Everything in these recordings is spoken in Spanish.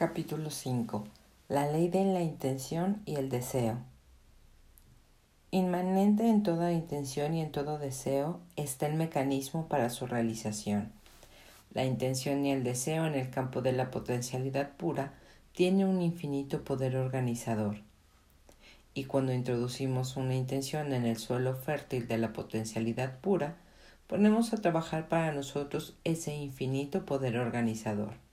Capítulo 5. La ley de la intención y el deseo. Inmanente en toda intención y en todo deseo está el mecanismo para su realización. La intención y el deseo en el campo de la potencialidad pura tiene un infinito poder organizador. Y cuando introducimos una intención en el suelo fértil de la potencialidad pura, ponemos a trabajar para nosotros ese infinito poder organizador.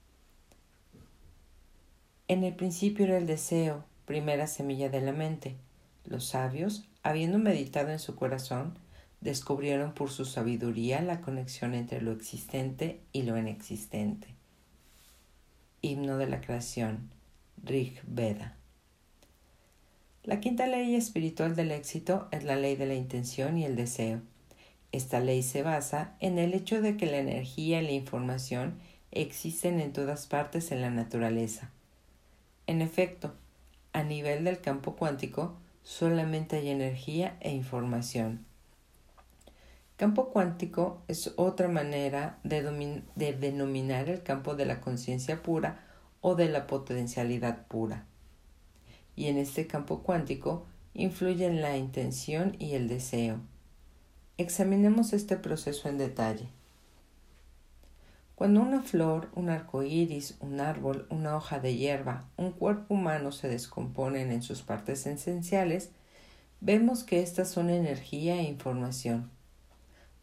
En el principio era el deseo, primera semilla de la mente. Los sabios, habiendo meditado en su corazón, descubrieron por su sabiduría la conexión entre lo existente y lo inexistente. Himno de la creación, Rig Veda. La quinta ley espiritual del éxito es la ley de la intención y el deseo. Esta ley se basa en el hecho de que la energía y la información existen en todas partes en la naturaleza en efecto, a nivel del campo cuántico solamente hay energía e información. Campo cuántico es otra manera de, denominar el campo de la conciencia pura o de la potencialidad pura. Y en este campo cuántico influyen la intención y el deseo. Examinemos este proceso en detalle. Cuando una flor, un arco iris, un árbol, una hoja de hierba, un cuerpo humano se descomponen en sus partes esenciales, vemos que estas son energía e información.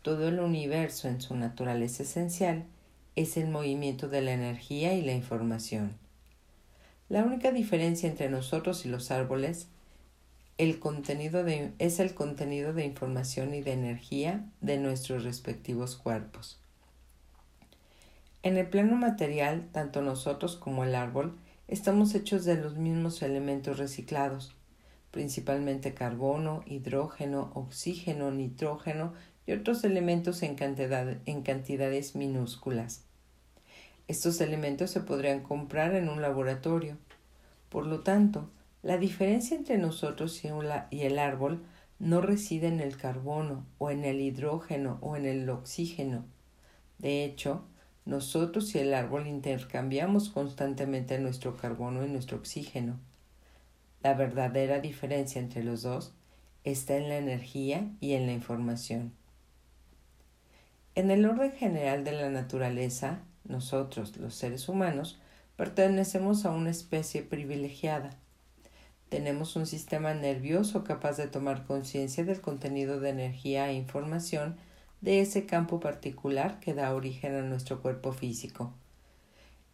Todo el universo en su naturaleza esencial es el movimiento de la energía y la información. La única diferencia entre nosotros y los árboles es el contenido de información y de energía de nuestros respectivos cuerpos. En el plano material, tanto nosotros como el árbol estamos hechos de los mismos elementos reciclados, principalmente carbono, hidrógeno, oxígeno, nitrógeno y otros elementos en, cantidades minúsculas. Estos elementos se podrían comprar en un laboratorio. Por lo tanto, la diferencia entre nosotros y el árbol no reside en el carbono o en el hidrógeno o en el oxígeno. De hecho, nosotros y el árbol intercambiamos constantemente nuestro carbono y nuestro oxígeno. La verdadera diferencia entre los dos está en la energía y en la información. En el orden general de la naturaleza, nosotros, los seres humanos, pertenecemos a una especie privilegiada. Tenemos un sistema nervioso capaz de tomar conciencia del contenido de energía e información de ese campo particular que da origen a nuestro cuerpo físico.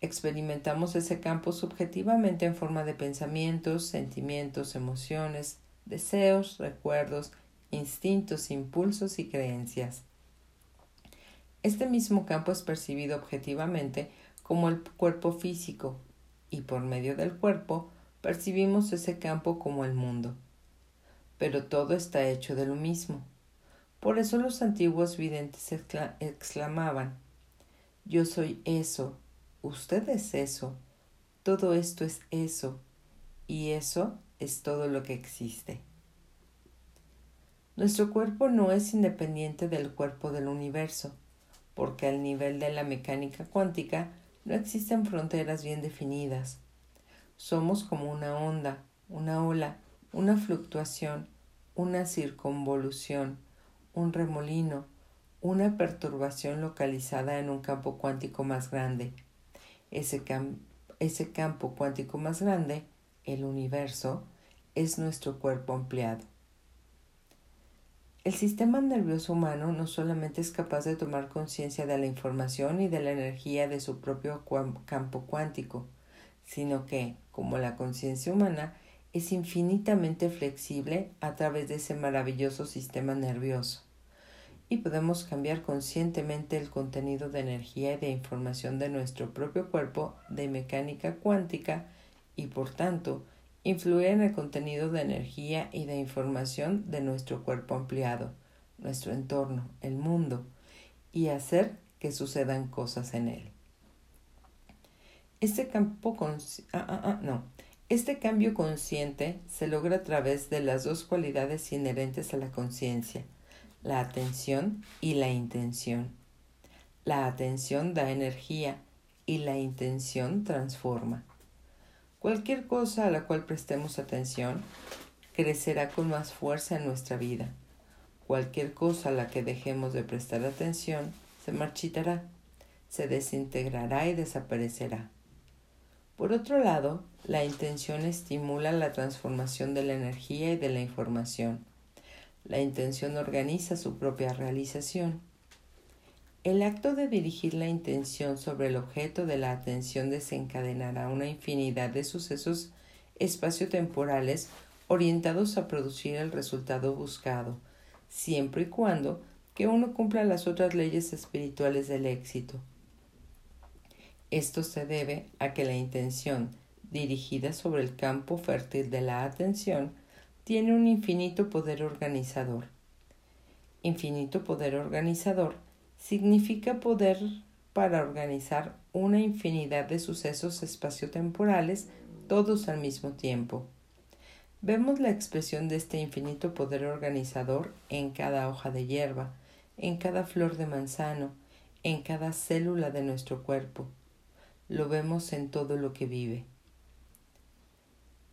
Experimentamos ese campo subjetivamente en forma de pensamientos, sentimientos, emociones, deseos, recuerdos, instintos, impulsos y creencias. Este mismo campo es percibido objetivamente como el cuerpo físico y por medio del cuerpo percibimos ese campo como el mundo. Pero todo está hecho de lo mismo. Por eso los antiguos videntes exclamaban Yo soy eso, usted es eso, todo esto es eso, y eso es todo lo que existe. Nuestro cuerpo no es independiente del cuerpo del universo, porque al nivel de la mecánica cuántica no existen fronteras bien definidas. Somos como una onda, una ola, una fluctuación, una circunvolución, un remolino, una perturbación localizada en un campo cuántico más grande. Ese, ese campo cuántico más grande, el universo, es nuestro cuerpo ampliado. El sistema nervioso humano no solamente es capaz de tomar conciencia de la información y de la energía de su propio campo cuántico, sino que, como la conciencia humana, es infinitamente flexible a través de ese maravilloso sistema nervioso y podemos cambiar conscientemente el contenido de energía y de información de nuestro propio cuerpo de mecánica cuántica y por tanto influir en el contenido de energía y de información de nuestro cuerpo ampliado, nuestro entorno, el mundo, y hacer que sucedan cosas en él. Este campo ah, ah, ah, no. Este cambio consciente se logra a través de las dos cualidades inherentes a la conciencia, la atención y la intención. La atención da energía y la intención transforma. Cualquier cosa a la cual prestemos atención crecerá con más fuerza en nuestra vida. Cualquier cosa a la que dejemos de prestar atención se marchitará, se desintegrará y desaparecerá. Por otro lado, la intención estimula la transformación de la energía y de la información. La intención organiza su propia realización. El acto de dirigir la intención sobre el objeto de la atención desencadenará una infinidad de sucesos espaciotemporales orientados a producir el resultado buscado, siempre y cuando que uno cumpla las otras leyes espirituales del éxito. Esto se debe a que la intención dirigida sobre el campo fértil de la atención tiene un infinito poder organizador. Infinito poder organizador significa poder para organizar una infinidad de sucesos espaciotemporales todos al mismo tiempo. Vemos la expresión de este infinito poder organizador en cada hoja de hierba, en cada flor de manzano, en cada célula de nuestro cuerpo. Lo vemos en todo lo que vive.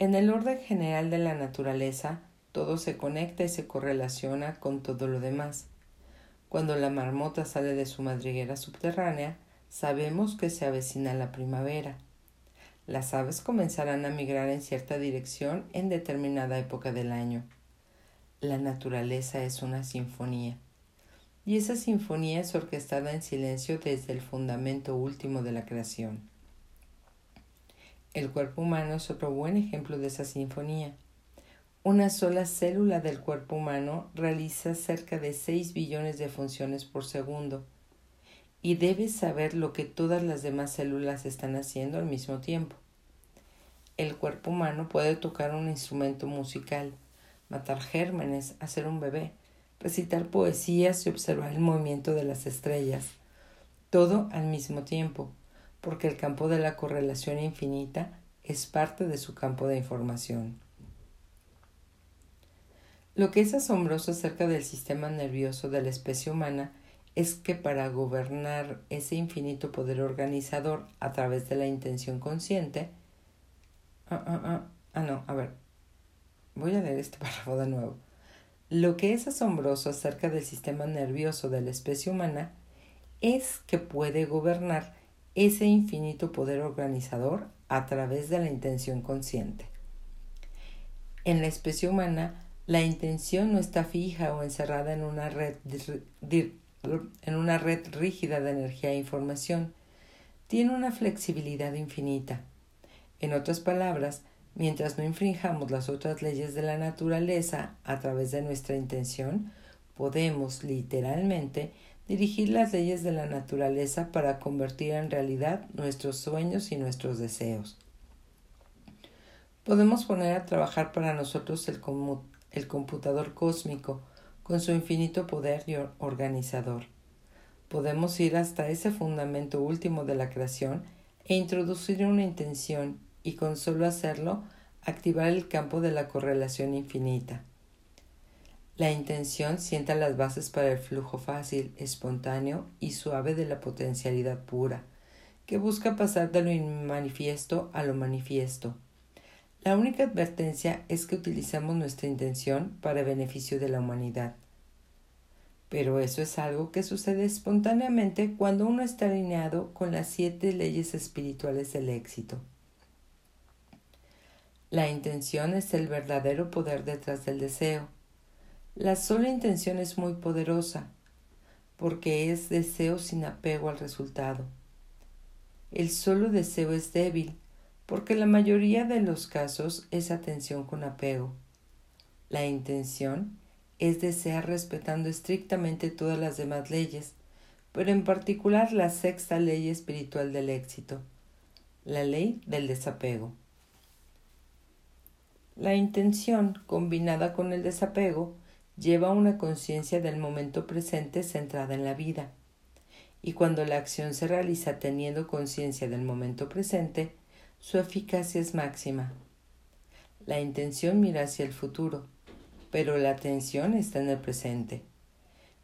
En el orden general de la naturaleza, todo se conecta y se correlaciona con todo lo demás. Cuando la marmota sale de su madriguera subterránea, sabemos que se avecina la primavera. Las aves comenzarán a migrar en cierta dirección en determinada época del año. La naturaleza es una sinfonía. Y esa sinfonía es orquestada en silencio desde el fundamento último de la creación. El cuerpo humano es otro buen ejemplo de esa sinfonía. Una sola célula del cuerpo humano realiza cerca de 6 billones de funciones por segundo y debes saber lo que todas las demás células están haciendo al mismo tiempo. El cuerpo humano puede tocar un instrumento musical, matar gérmenes, hacer un bebé, recitar poesías y observar el movimiento de las estrellas, todo al mismo tiempo, porque el campo de la correlación infinita es parte de su campo de información. Lo que es asombroso acerca del sistema nervioso de la especie humana es que para gobernar ese infinito poder organizador a través de la intención consciente, ah, ah, ah, ah no, a ver, voy a leer este párrafo de nuevo. Lo que es asombroso acerca del sistema nervioso de la especie humana es que puede gobernar ese infinito poder organizador a través de la intención consciente. En la especie humana, la intención no está fija o encerrada en una red, en una red rígida de energía e información. Tiene una flexibilidad infinita. En otras palabras, mientras no infringamos las otras leyes de la naturaleza a través de nuestra intención, podemos literalmente dirigir las leyes de la naturaleza para convertir en realidad nuestros sueños y nuestros deseos. Podemos poner a trabajar para nosotros el, computador cósmico con su infinito poder organizador. Podemos ir hasta ese fundamento último de la creación e introducir una intención y con solo hacerlo activar el campo de la correlación infinita. La intención sienta las bases para el flujo fácil, espontáneo y suave de la potencialidad pura, que busca pasar de lo inmanifiesto a lo manifiesto la única advertencia es que utilizamos nuestra intención para beneficio de la humanidad. Pero eso es algo que sucede espontáneamente cuando uno está alineado con las siete leyes espirituales del éxito. La intención es el verdadero poder detrás del deseo. La sola intención es muy poderosa, porque es deseo sin apego al resultado. El solo deseo es débil, porque la mayoría de los casos es atención con apego. La intención es desear respetando estrictamente todas las demás leyes, pero en particular la sexta ley espiritual del éxito, la ley del desapego. La intención, combinada con el desapego, lleva una conciencia del momento presente centrada en la vida. Y cuando la acción se realiza teniendo conciencia del momento presente, su eficacia es máxima. La intención mira hacia el futuro, pero la atención está en el presente.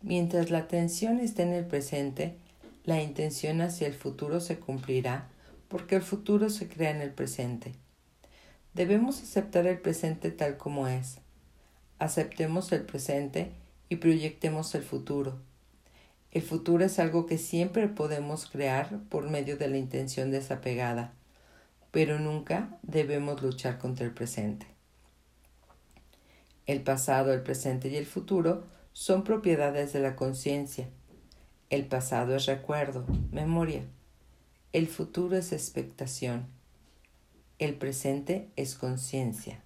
Mientras la atención está en el presente, la intención hacia el futuro se cumplirá porque el futuro se crea en el presente. Debemos aceptar el presente tal como es. Aceptemos el presente y proyectemos el futuro. El futuro es algo que siempre podemos crear por medio de la intención desapegada, pero nunca debemos luchar contra el presente. El pasado, el presente y el futuro son propiedades de la conciencia. El pasado es recuerdo, memoria. El futuro es expectación. El presente es conciencia.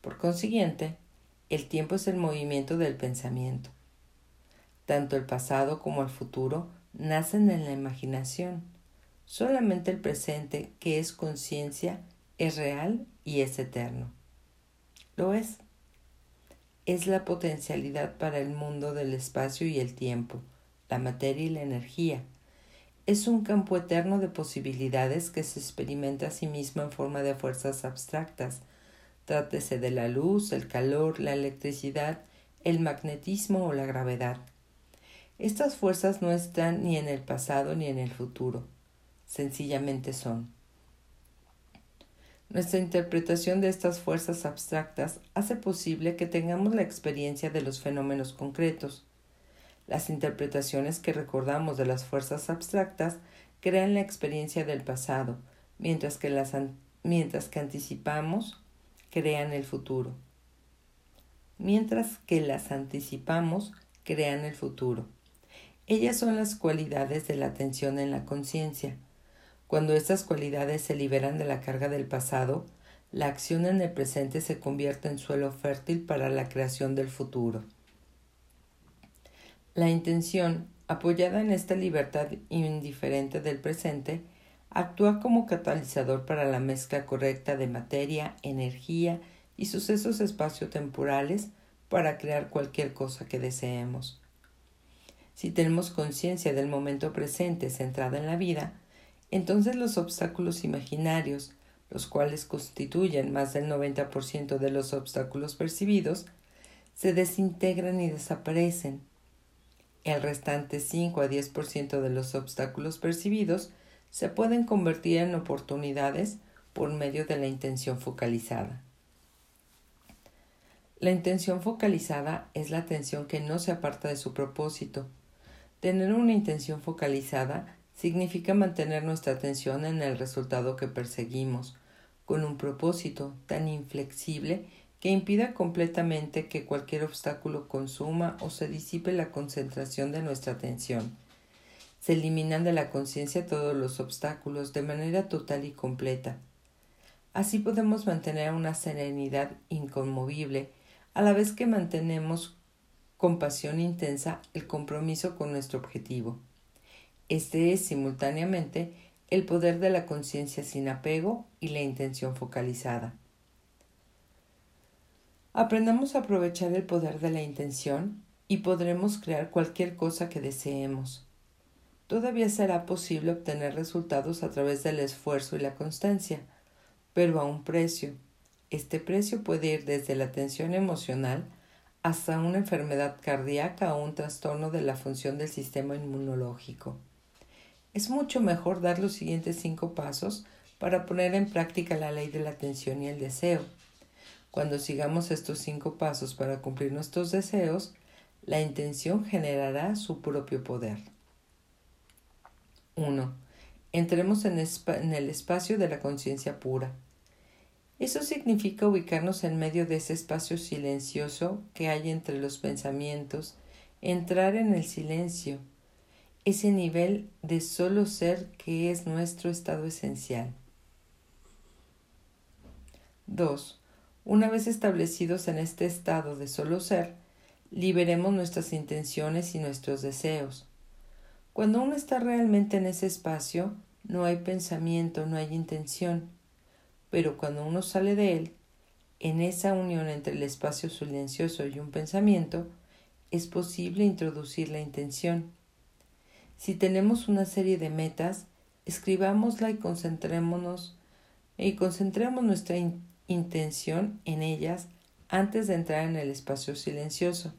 Por consiguiente, el tiempo es el movimiento del pensamiento. Tanto el pasado como el futuro nacen en la imaginación. Solamente el presente, que es conciencia, es real y es eterno. Lo es. Es la potencialidad para el mundo del espacio y el tiempo, la materia y la energía. Es un campo eterno de posibilidades que se experimenta a sí mismo en forma de fuerzas abstractas. Trátese de la luz, el calor, la electricidad, el magnetismo o la gravedad. Estas fuerzas no están ni en el pasado ni en el futuro, sencillamente son. Nuestra interpretación de estas fuerzas abstractas hace posible que tengamos la experiencia de los fenómenos concretos. Las interpretaciones que recordamos de las fuerzas abstractas crean la experiencia del pasado, mientras que las mientras que anticipamos crean el futuro. Mientras que las anticipamos crean el futuro. Ellas son las cualidades de la atención en la conciencia. Cuando estas cualidades se liberan de la carga del pasado, la acción en el presente se convierte en suelo fértil para la creación del futuro. La intención, apoyada en esta libertad indiferente del presente, actúa como catalizador para la mezcla correcta de materia, energía y sucesos espaciotemporales para crear cualquier cosa que deseemos. Si tenemos conciencia del momento presente centrada en la vida, entonces los obstáculos imaginarios, los cuales constituyen más del 90% de los obstáculos percibidos, se desintegran y desaparecen. El restante 5 a 10% de los obstáculos percibidos se pueden convertir en oportunidades por medio de la intención focalizada. La intención focalizada es la atención que no se aparta de su propósito, Tener una intención focalizada significa mantener nuestra atención en el resultado que perseguimos, con un propósito tan inflexible que impida completamente que cualquier obstáculo consuma o se disipe la concentración de nuestra atención. Se eliminan de la conciencia todos los obstáculos de manera total y completa. Así podemos mantener una serenidad inconmovible a la vez que mantenemos con pasión intensa el compromiso con nuestro objetivo. Este es simultáneamente el poder de la conciencia sin apego y la intención focalizada. Aprendamos a aprovechar el poder de la intención y podremos crear cualquier cosa que deseemos. Todavía será posible obtener resultados a través del esfuerzo y la constancia, pero a un precio. Este precio puede ir desde la tensión emocional hasta una enfermedad cardíaca o un trastorno de la función del sistema inmunológico. Es mucho mejor dar los siguientes cinco pasos para poner en práctica la ley de la atención y el deseo. Cuando sigamos estos cinco pasos para cumplir nuestros deseos, la intención generará su propio poder. 1. Entremos en, el espacio de la conciencia pura. Eso significa ubicarnos en medio de ese espacio silencioso que hay entre los pensamientos, entrar en el silencio, ese nivel de solo ser que es nuestro estado esencial. 2. Una vez establecidos en este estado de solo ser, liberemos nuestras intenciones y nuestros deseos. Cuando uno está realmente en ese espacio, no hay pensamiento, no hay intención pero cuando uno sale de él, en esa unión entre el espacio silencioso y un pensamiento, es posible introducir la intención. Si tenemos una serie de metas, escribámosla y concentrémonos y concentremos nuestra intención en ellas antes de entrar en el espacio silencioso.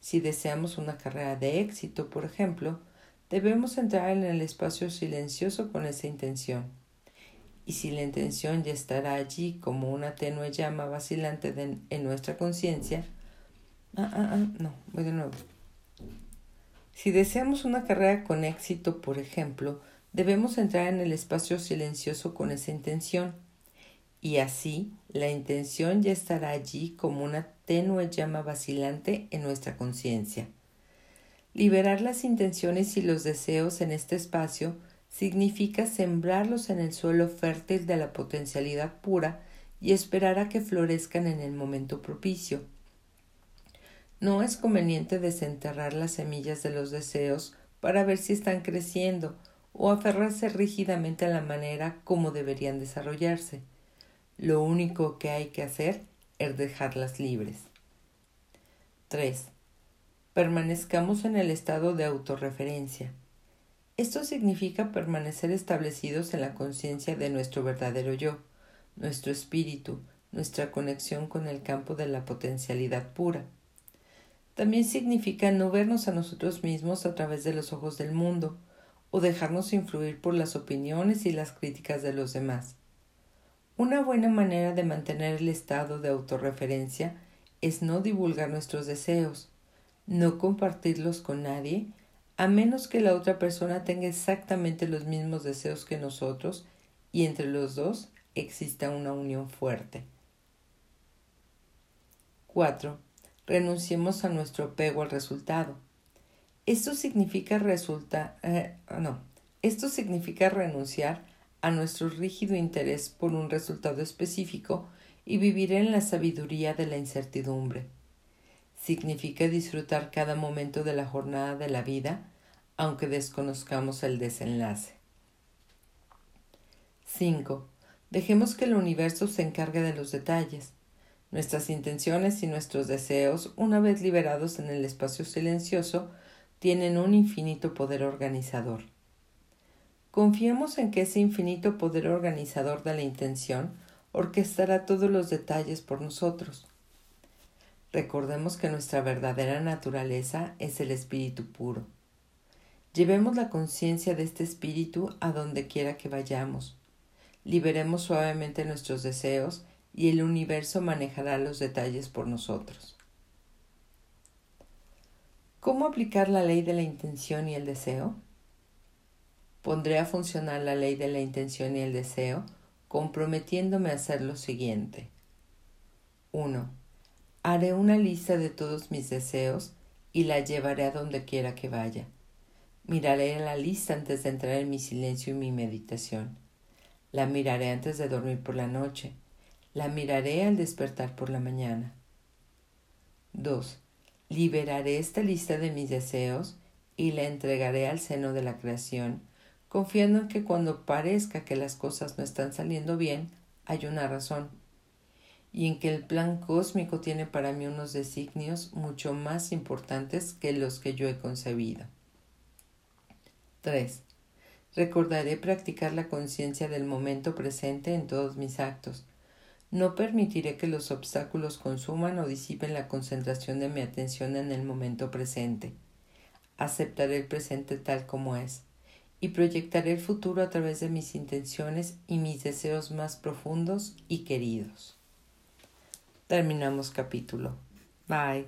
Si deseamos una carrera de éxito, por ejemplo, debemos entrar en el espacio silencioso con esa intención y si la intención ya estará allí como una tenue llama vacilante en nuestra conciencia, ah, ah, ah, no, voy de nuevo. Si deseamos una carrera con éxito, por ejemplo, debemos entrar en el espacio silencioso con esa intención, y así la intención ya estará allí como una tenue llama vacilante en nuestra conciencia. Liberar las intenciones y los deseos en este espacio significa sembrarlos en el suelo fértil de la potencialidad pura y esperar a que florezcan en el momento propicio. No es conveniente desenterrar las semillas de los deseos para ver si están creciendo o aferrarse rígidamente a la manera como deberían desarrollarse. Lo único que hay que hacer es dejarlas libres. 3. Permanezcamos en el estado de autorreferencia. Esto significa permanecer establecidos en la conciencia de nuestro verdadero yo, nuestro espíritu, nuestra conexión con el campo de la potencialidad pura. También significa no vernos a nosotros mismos a través de los ojos del mundo, o dejarnos influir por las opiniones y las críticas de los demás. Una buena manera de mantener el estado de autorreferencia es no divulgar nuestros deseos, no compartirlos con nadie a menos que la otra persona tenga exactamente los mismos deseos que nosotros y entre los dos exista una unión fuerte. 4. Renunciemos a nuestro apego al resultado. Esto significa resulta, eh, no, esto significa renunciar a nuestro rígido interés por un resultado específico y vivir en la sabiduría de la incertidumbre. Significa disfrutar cada momento de la jornada de la vida aunque desconozcamos el desenlace. 5. Dejemos que el universo se encargue de los detalles. Nuestras intenciones y nuestros deseos, una vez liberados en el espacio silencioso, tienen un infinito poder organizador. Confiemos en que ese infinito poder organizador de la intención orquestará todos los detalles por nosotros. Recordemos que nuestra verdadera naturaleza es el espíritu puro. Llevemos la conciencia de este espíritu a donde quiera que vayamos. Liberemos suavemente nuestros deseos y el universo manejará los detalles por nosotros. ¿Cómo aplicar la ley de la intención y el deseo? Pondré a funcionar la ley de la intención y el deseo comprometiéndome a hacer lo siguiente. 1. Haré una lista de todos mis deseos y la llevaré a donde quiera que vaya. Miraré la lista antes de entrar en mi silencio y mi meditación. La miraré antes de dormir por la noche. La miraré al despertar por la mañana. 2. Liberaré esta lista de mis deseos y la entregaré al seno de la creación, confiando en que cuando parezca que las cosas no están saliendo bien, hay una razón, y en que el plan cósmico tiene para mí unos designios mucho más importantes que los que yo he concebido. 3. Recordaré practicar la conciencia del momento presente en todos mis actos. No permitiré que los obstáculos consuman o disipen la concentración de mi atención en el momento presente. Aceptaré el presente tal como es y proyectaré el futuro a través de mis intenciones y mis deseos más profundos y queridos. Terminamos capítulo. Bye.